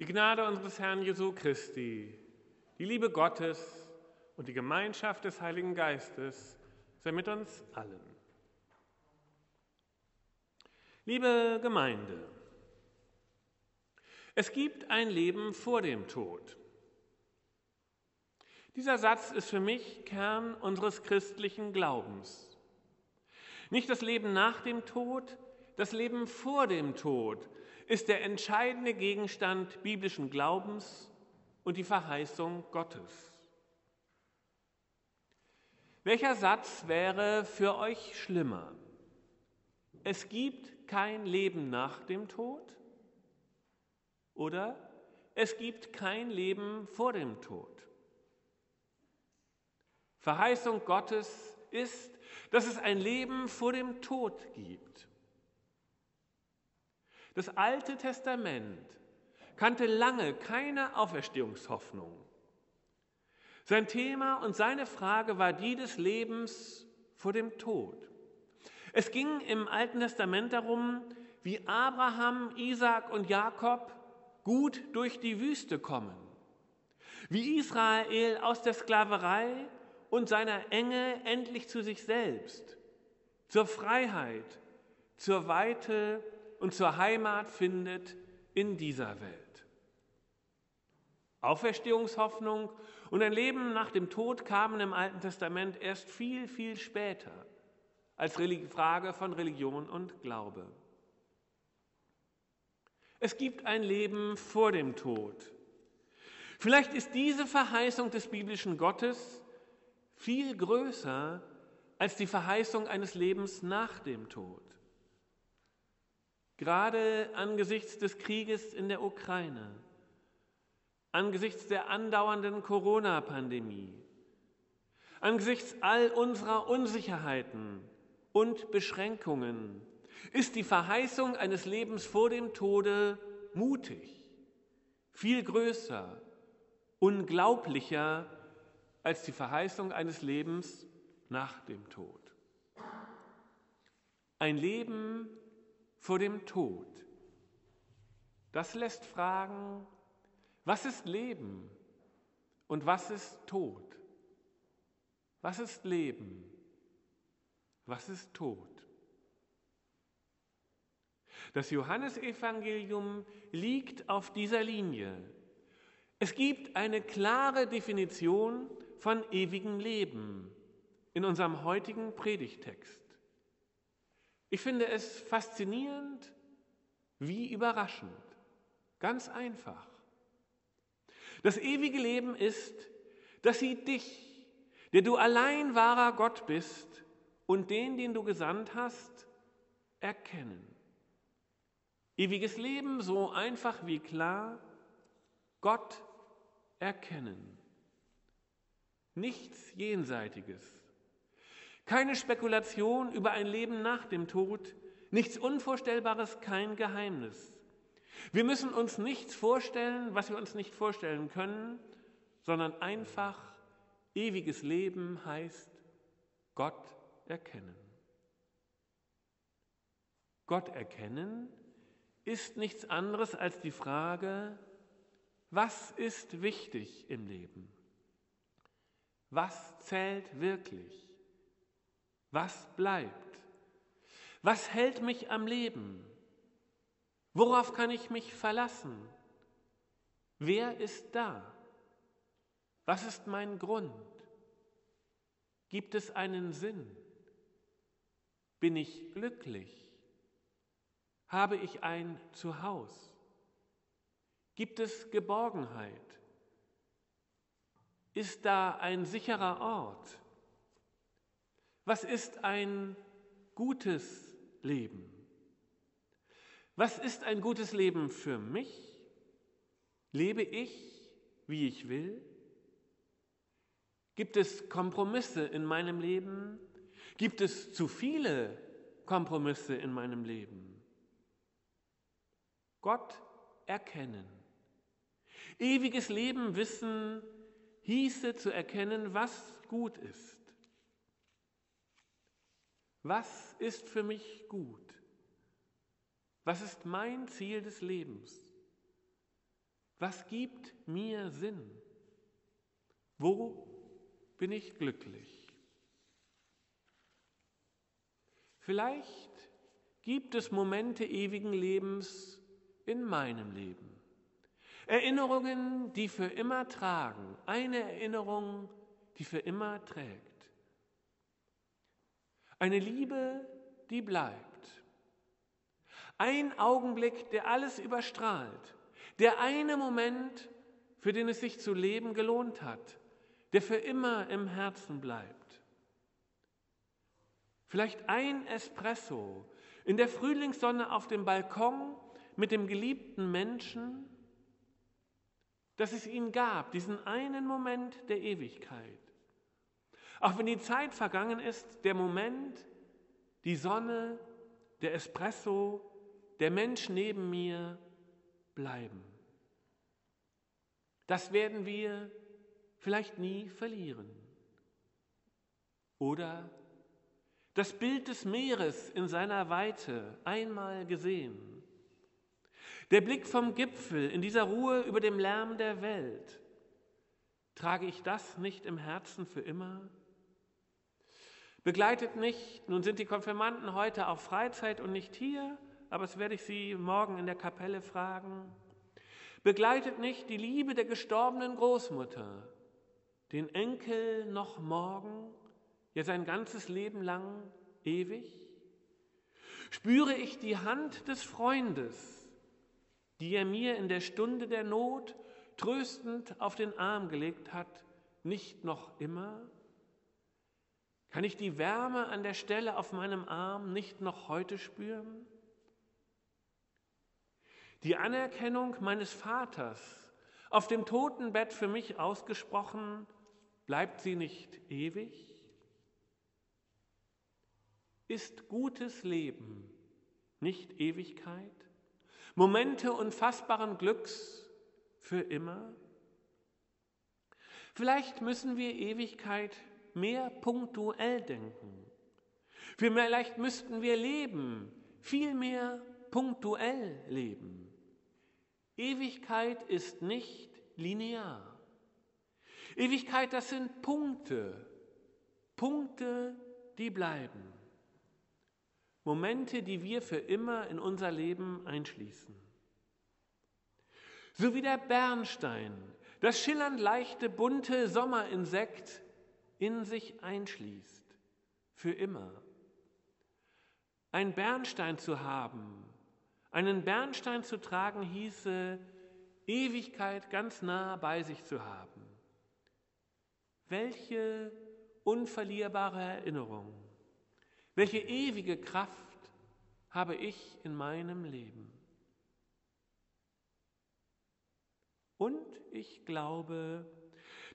Die Gnade unseres Herrn Jesu Christi, die Liebe Gottes und die Gemeinschaft des Heiligen Geistes sei mit uns allen. Liebe Gemeinde, es gibt ein Leben vor dem Tod. Dieser Satz ist für mich Kern unseres christlichen Glaubens. Nicht das Leben nach dem Tod, das Leben vor dem Tod ist der entscheidende Gegenstand biblischen Glaubens und die Verheißung Gottes. Welcher Satz wäre für euch schlimmer? Es gibt kein Leben nach dem Tod oder es gibt kein Leben vor dem Tod. Verheißung Gottes ist, dass es ein Leben vor dem Tod gibt. Das Alte Testament kannte lange keine Auferstehungshoffnung. Sein Thema und seine Frage war die des Lebens vor dem Tod. Es ging im Alten Testament darum, wie Abraham, Isaac und Jakob gut durch die Wüste kommen, wie Israel aus der Sklaverei und seiner Enge endlich zu sich selbst, zur Freiheit, zur Weite und zur Heimat findet in dieser Welt. Auferstehungshoffnung und ein Leben nach dem Tod kamen im Alten Testament erst viel, viel später als Frage von Religion und Glaube. Es gibt ein Leben vor dem Tod. Vielleicht ist diese Verheißung des biblischen Gottes viel größer als die Verheißung eines Lebens nach dem Tod. Gerade angesichts des Krieges in der Ukraine, angesichts der andauernden Corona-Pandemie, angesichts all unserer Unsicherheiten und Beschränkungen ist die Verheißung eines Lebens vor dem Tode mutig, viel größer, unglaublicher als die Verheißung eines Lebens nach dem Tod. Ein Leben vor dem Tod. Das lässt fragen, was ist Leben und was ist Tod? Was ist Leben? Was ist Tod? Das Johannesevangelium liegt auf dieser Linie. Es gibt eine klare Definition von ewigem Leben in unserem heutigen Predigtext. Ich finde es faszinierend, wie überraschend, ganz einfach. Das ewige Leben ist, dass sie dich, der du allein wahrer Gott bist, und den, den du gesandt hast, erkennen. Ewiges Leben, so einfach wie klar, Gott erkennen. Nichts Jenseitiges. Keine Spekulation über ein Leben nach dem Tod, nichts Unvorstellbares, kein Geheimnis. Wir müssen uns nichts vorstellen, was wir uns nicht vorstellen können, sondern einfach ewiges Leben heißt Gott erkennen. Gott erkennen ist nichts anderes als die Frage, was ist wichtig im Leben? Was zählt wirklich? Was bleibt? Was hält mich am Leben? Worauf kann ich mich verlassen? Wer ist da? Was ist mein Grund? Gibt es einen Sinn? Bin ich glücklich? Habe ich ein Zuhause? Gibt es Geborgenheit? Ist da ein sicherer Ort? Was ist ein gutes Leben? Was ist ein gutes Leben für mich? Lebe ich, wie ich will? Gibt es Kompromisse in meinem Leben? Gibt es zu viele Kompromisse in meinem Leben? Gott erkennen. Ewiges Leben wissen hieße zu erkennen, was gut ist. Was ist für mich gut? Was ist mein Ziel des Lebens? Was gibt mir Sinn? Wo bin ich glücklich? Vielleicht gibt es Momente ewigen Lebens in meinem Leben. Erinnerungen, die für immer tragen. Eine Erinnerung, die für immer trägt. Eine Liebe, die bleibt. Ein Augenblick, der alles überstrahlt. Der eine Moment, für den es sich zu leben gelohnt hat. Der für immer im Herzen bleibt. Vielleicht ein Espresso in der Frühlingssonne auf dem Balkon mit dem geliebten Menschen, dass es ihn gab, diesen einen Moment der Ewigkeit. Auch wenn die Zeit vergangen ist, der Moment, die Sonne, der Espresso, der Mensch neben mir bleiben. Das werden wir vielleicht nie verlieren. Oder das Bild des Meeres in seiner Weite einmal gesehen. Der Blick vom Gipfel in dieser Ruhe über dem Lärm der Welt. Trage ich das nicht im Herzen für immer? Begleitet nicht, nun sind die Konfirmanden heute auf Freizeit und nicht hier, aber das werde ich Sie morgen in der Kapelle fragen. Begleitet nicht die Liebe der gestorbenen Großmutter, den Enkel noch morgen ja sein ganzes Leben lang ewig? Spüre ich die Hand des Freundes, die er mir in der Stunde der Not tröstend auf den Arm gelegt hat, nicht noch immer? Kann ich die Wärme an der Stelle auf meinem Arm nicht noch heute spüren? Die Anerkennung meines Vaters auf dem Totenbett für mich ausgesprochen, bleibt sie nicht ewig? Ist gutes Leben nicht Ewigkeit? Momente unfassbaren Glücks für immer? Vielleicht müssen wir Ewigkeit mehr punktuell denken. Vielleicht müssten wir leben, viel mehr punktuell leben. Ewigkeit ist nicht linear. Ewigkeit, das sind Punkte, Punkte, die bleiben. Momente, die wir für immer in unser Leben einschließen. So wie der Bernstein, das schillernd leichte, bunte Sommerinsekt in sich einschließt, für immer. Ein Bernstein zu haben, einen Bernstein zu tragen, hieße Ewigkeit ganz nah bei sich zu haben. Welche unverlierbare Erinnerung. Welche ewige Kraft habe ich in meinem Leben? Und ich glaube,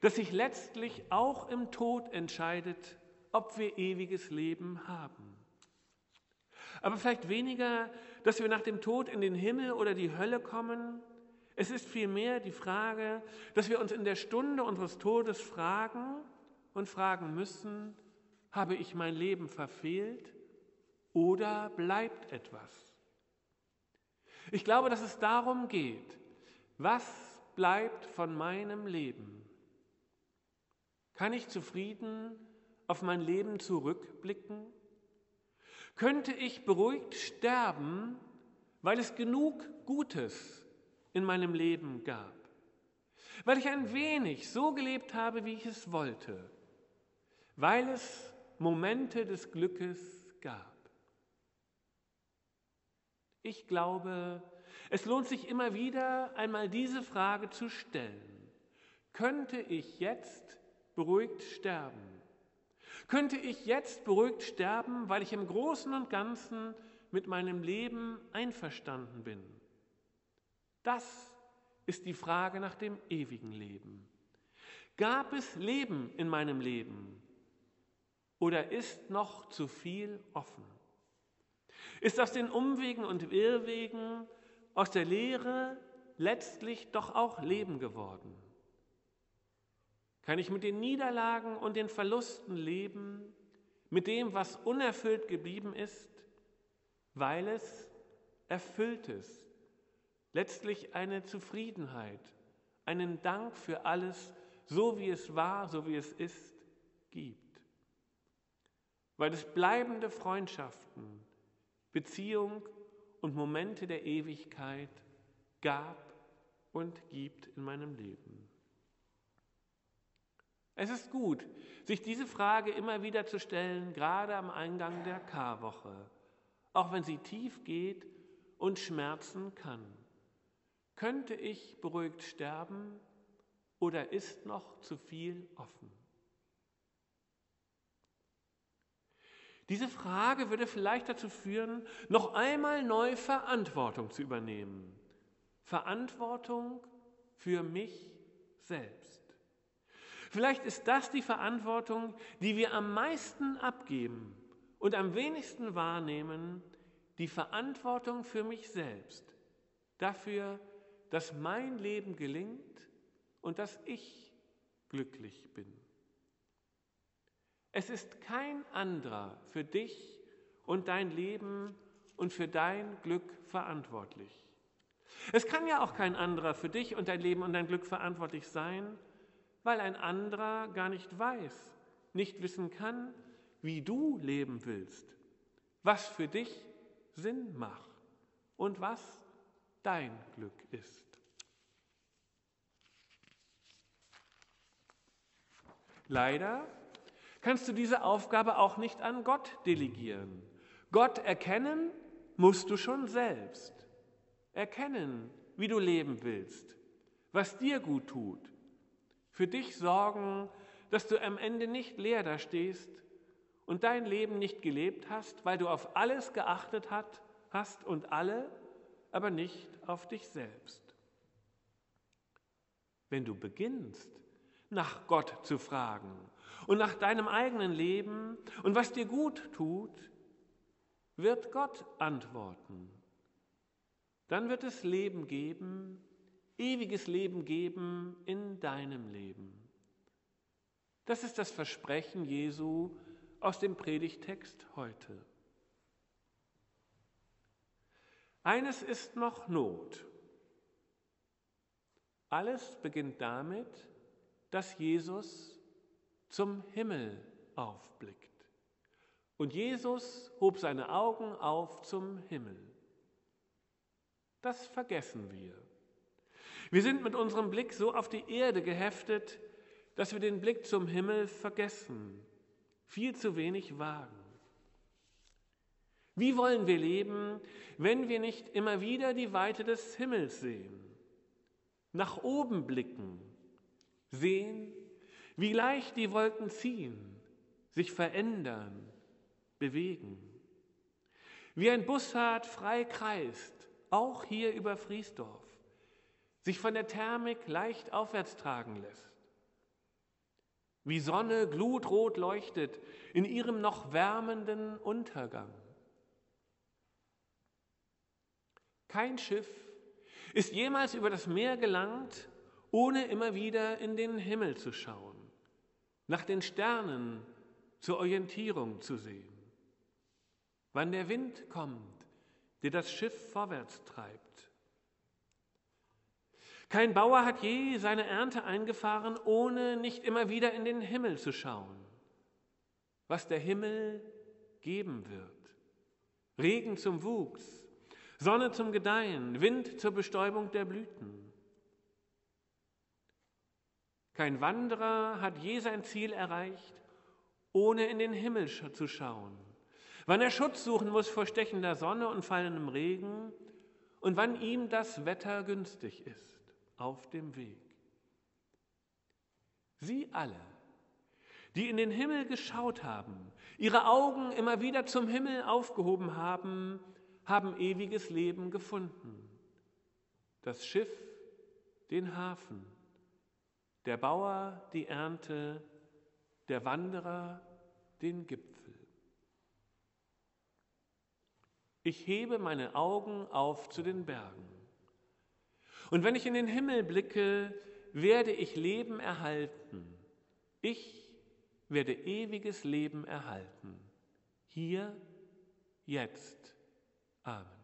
dass sich letztlich auch im Tod entscheidet, ob wir ewiges Leben haben. Aber vielleicht weniger, dass wir nach dem Tod in den Himmel oder die Hölle kommen. Es ist vielmehr die Frage, dass wir uns in der Stunde unseres Todes fragen und fragen müssen, habe ich mein Leben verfehlt oder bleibt etwas? Ich glaube, dass es darum geht, was bleibt von meinem Leben? Kann ich zufrieden auf mein Leben zurückblicken? Könnte ich beruhigt sterben, weil es genug Gutes in meinem Leben gab? Weil ich ein wenig so gelebt habe, wie ich es wollte? Weil es Momente des Glückes gab. Ich glaube, es lohnt sich immer wieder einmal diese Frage zu stellen. Könnte ich jetzt beruhigt sterben? Könnte ich jetzt beruhigt sterben, weil ich im Großen und Ganzen mit meinem Leben einverstanden bin? Das ist die Frage nach dem ewigen Leben. Gab es Leben in meinem Leben? Oder ist noch zu viel offen? Ist aus den Umwegen und Irrwegen, aus der Lehre letztlich doch auch Leben geworden? Kann ich mit den Niederlagen und den Verlusten leben, mit dem, was unerfüllt geblieben ist, weil es erfüllt ist, letztlich eine Zufriedenheit, einen Dank für alles, so wie es war, so wie es ist, gibt. Weil es bleibende Freundschaften, Beziehung und Momente der Ewigkeit gab und gibt in meinem Leben. Es ist gut, sich diese Frage immer wieder zu stellen, gerade am Eingang der Karwoche, auch wenn sie tief geht und schmerzen kann. Könnte ich beruhigt sterben oder ist noch zu viel offen? Diese Frage würde vielleicht dazu führen, noch einmal neu Verantwortung zu übernehmen. Verantwortung für mich selbst. Vielleicht ist das die Verantwortung, die wir am meisten abgeben und am wenigsten wahrnehmen, die Verantwortung für mich selbst, dafür, dass mein Leben gelingt und dass ich glücklich bin. Es ist kein anderer für dich und dein Leben und für dein Glück verantwortlich. Es kann ja auch kein anderer für dich und dein Leben und dein Glück verantwortlich sein, weil ein anderer gar nicht weiß, nicht wissen kann, wie du leben willst, was für dich Sinn macht und was dein Glück ist. Leider kannst du diese Aufgabe auch nicht an Gott delegieren. Gott erkennen musst du schon selbst. Erkennen, wie du leben willst, was dir gut tut, für dich sorgen, dass du am Ende nicht leer da stehst und dein Leben nicht gelebt hast, weil du auf alles geachtet hat, hast und alle, aber nicht auf dich selbst. Wenn du beginnst, nach Gott zu fragen und nach deinem eigenen Leben und was dir gut tut, wird Gott antworten. Dann wird es Leben geben, ewiges Leben geben in deinem Leben. Das ist das Versprechen Jesu aus dem Predigtext heute. Eines ist noch Not. Alles beginnt damit, dass Jesus zum Himmel aufblickt. Und Jesus hob seine Augen auf zum Himmel. Das vergessen wir. Wir sind mit unserem Blick so auf die Erde geheftet, dass wir den Blick zum Himmel vergessen, viel zu wenig wagen. Wie wollen wir leben, wenn wir nicht immer wieder die Weite des Himmels sehen, nach oben blicken, sehen, wie leicht die Wolken ziehen, sich verändern, bewegen, wie ein Bussard frei kreist, auch hier über Friesdorf sich von der Thermik leicht aufwärts tragen lässt. Wie Sonne glutrot leuchtet in ihrem noch wärmenden Untergang. Kein Schiff ist jemals über das Meer gelangt, ohne immer wieder in den Himmel zu schauen, nach den Sternen zur Orientierung zu sehen. Wann der Wind kommt, der das Schiff vorwärts treibt, kein Bauer hat je seine Ernte eingefahren, ohne nicht immer wieder in den Himmel zu schauen, was der Himmel geben wird. Regen zum Wuchs, Sonne zum Gedeihen, Wind zur Bestäubung der Blüten. Kein Wanderer hat je sein Ziel erreicht, ohne in den Himmel zu schauen. Wann er Schutz suchen muss vor stechender Sonne und fallendem Regen und wann ihm das Wetter günstig ist auf dem Weg. Sie alle, die in den Himmel geschaut haben, ihre Augen immer wieder zum Himmel aufgehoben haben, haben ewiges Leben gefunden. Das Schiff, den Hafen, der Bauer die Ernte, der Wanderer den Gipfel. Ich hebe meine Augen auf zu den Bergen. Und wenn ich in den Himmel blicke, werde ich Leben erhalten. Ich werde ewiges Leben erhalten. Hier, jetzt. Amen.